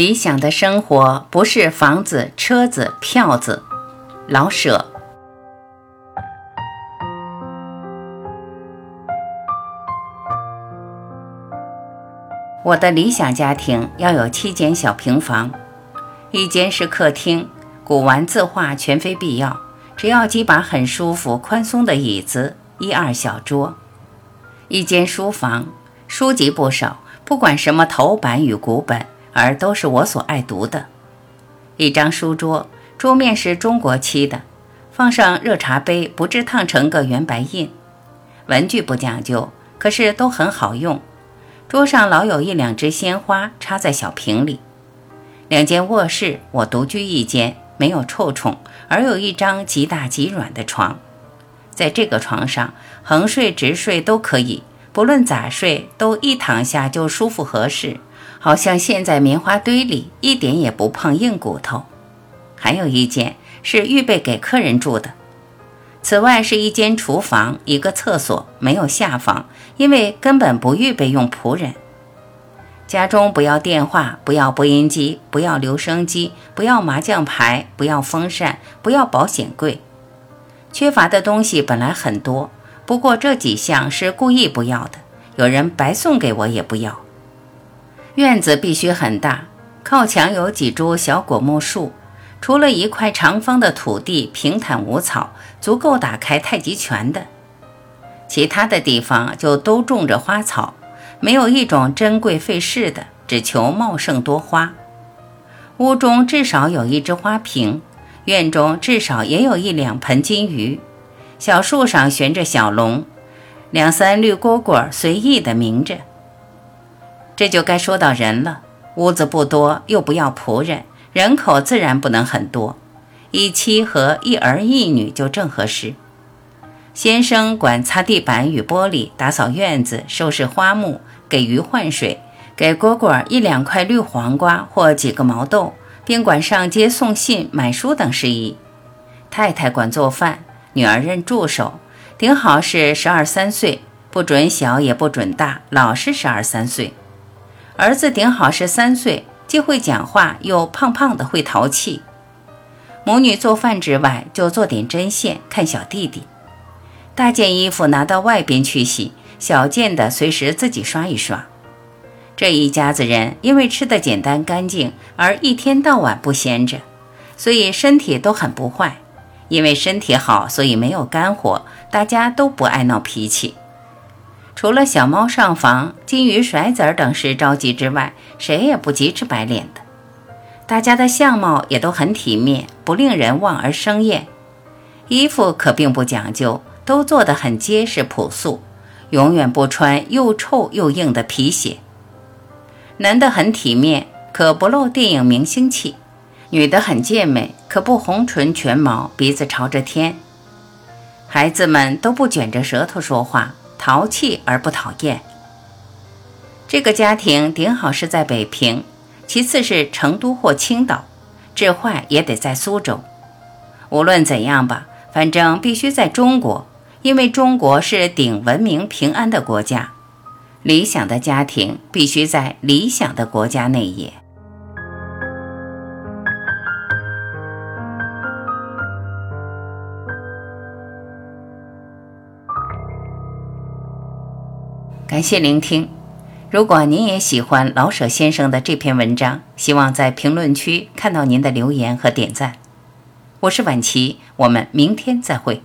理想的生活不是房子、车子、票子。老舍。我的理想家庭要有七间小平房，一间是客厅，古玩字画全非必要，只要几把很舒服、宽松的椅子，一二小桌；一间书房，书籍不少，不管什么头版与古本。而都是我所爱读的。一张书桌，桌面是中国漆的，放上热茶杯，不致烫成个圆白印。文具不讲究，可是都很好用。桌上老有一两只鲜花插在小瓶里。两间卧室，我独居一间，没有臭虫，而有一张极大极软的床。在这个床上，横睡直睡都可以，不论咋睡，都一躺下就舒服合适。好像陷在棉花堆里，一点也不碰硬骨头。还有一间是预备给客人住的，此外是一间厨房，一个厕所，没有下房，因为根本不预备用仆人。家中不要电话，不要播音机，不要留声机，不要麻将牌，不要风扇，不要保险柜。缺乏的东西本来很多，不过这几项是故意不要的，有人白送给我也不要。院子必须很大，靠墙有几株小果木树，除了一块长方的土地，平坦无草，足够打开太极拳的。其他的地方就都种着花草，没有一种珍贵费事的，只求茂盛多花。屋中至少有一只花瓶，院中至少也有一两盆金鱼，小树上悬着小龙，两三绿蝈蝈随意地鸣着。这就该说到人了。屋子不多，又不要仆人，人口自然不能很多，一妻和一儿一女就正合适。先生管擦地板与玻璃，打扫院子，收拾花木，给鱼换水，给蝈蝈一两块绿黄瓜或几个毛豆，并管上街送信、买书等事宜。太太管做饭，女儿任助手，顶好是十二三岁，不准小也不准大，老是十二三岁。儿子顶好是三岁，既会讲话又胖胖的，会淘气。母女做饭之外，就做点针线，看小弟弟。大件衣服拿到外边去洗，小件的随时自己刷一刷。这一家子人因为吃的简单干净，而一天到晚不闲着，所以身体都很不坏。因为身体好，所以没有干火，大家都不爱闹脾气。除了小猫上房、金鱼甩子儿等事着急之外，谁也不急赤白脸的。大家的相貌也都很体面，不令人望而生厌。衣服可并不讲究，都做得很结实朴素，永远不穿又臭又硬的皮鞋。男的很体面，可不露电影明星气；女的很健美，可不红唇全毛，鼻子朝着天。孩子们都不卷着舌头说话。淘气而不讨厌。这个家庭顶好是在北平，其次是成都或青岛，治坏也得在苏州。无论怎样吧，反正必须在中国，因为中国是顶文明平安的国家。理想的家庭必须在理想的国家内也。感谢聆听。如果您也喜欢老舍先生的这篇文章，希望在评论区看到您的留言和点赞。我是晚琪，我们明天再会。